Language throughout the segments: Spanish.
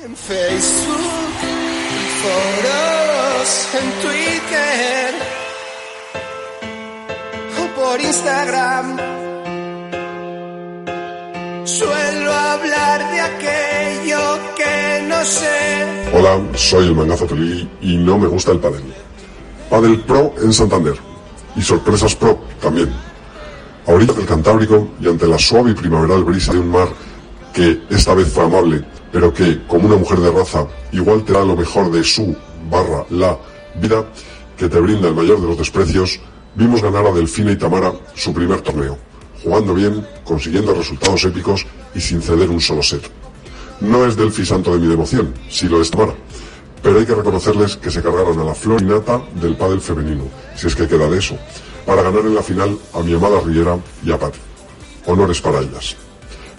En Facebook, en foros, en Twitter o por Instagram. Suelo hablar de aquello que no sé. Hola, soy el mangazo Tolili y no me gusta el pádel. Padel Pro en Santander y Sorpresas Pro también. A orillas del Cantábrico y ante la suave y primaveral brisa de un mar que esta vez fue amable, pero que, como una mujer de raza, igual te da lo mejor de su barra la vida que te brinda el mayor de los desprecios, vimos ganar a Delfina y Tamara su primer torneo, jugando bien, consiguiendo resultados épicos y sin ceder un solo set. No es Delfi santo de mi devoción, si lo es Tamara, pero hay que reconocerles que se cargaron a la flor innata del pádel femenino, si es que queda de eso, para ganar en la final a mi amada Riera y a Patti. Honores para ellas.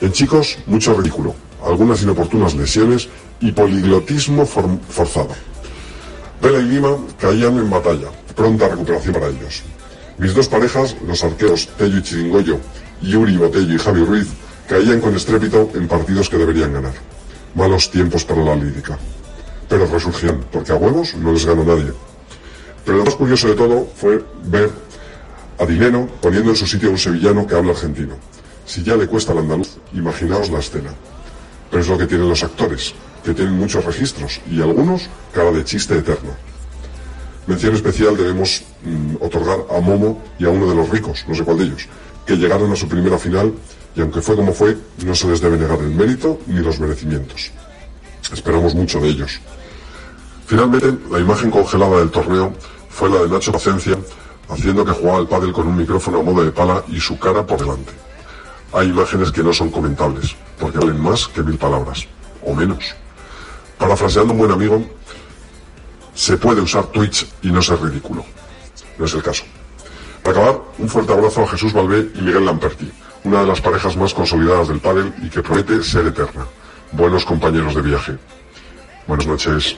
En chicos, mucho ridículo, algunas inoportunas lesiones y poliglotismo forzado. Vela y Lima caían en batalla, pronta recuperación para ellos. Mis dos parejas, los arqueros Tello y Chiringoyo, Yuri Botello y Javi Ruiz, caían con estrépito en partidos que deberían ganar. Malos tiempos para la lírica. Pero resurgían, porque a huevos no les ganó nadie. Pero lo más curioso de todo fue ver a Dineno poniendo en su sitio a un sevillano que habla argentino. Si ya le cuesta al andaluz, imaginaos la escena. Pero es lo que tienen los actores, que tienen muchos registros y algunos cara de chiste eterno. Mención especial debemos mm, otorgar a Momo y a uno de los ricos, no sé cuál de ellos, que llegaron a su primera final y aunque fue como fue, no se les debe negar el mérito ni los merecimientos. Esperamos mucho de ellos. Finalmente, la imagen congelada del torneo fue la de Nacho Pacencia, haciendo que jugaba el pádel con un micrófono a modo de pala y su cara por delante. Hay imágenes que no son comentables, porque valen más que mil palabras, o menos. Parafraseando un buen amigo, se puede usar Twitch y no ser ridículo. No es el caso. Para acabar, un fuerte abrazo a Jesús Valvé y Miguel Lamperti, una de las parejas más consolidadas del pádel y que promete ser eterna. Buenos compañeros de viaje. Buenas noches.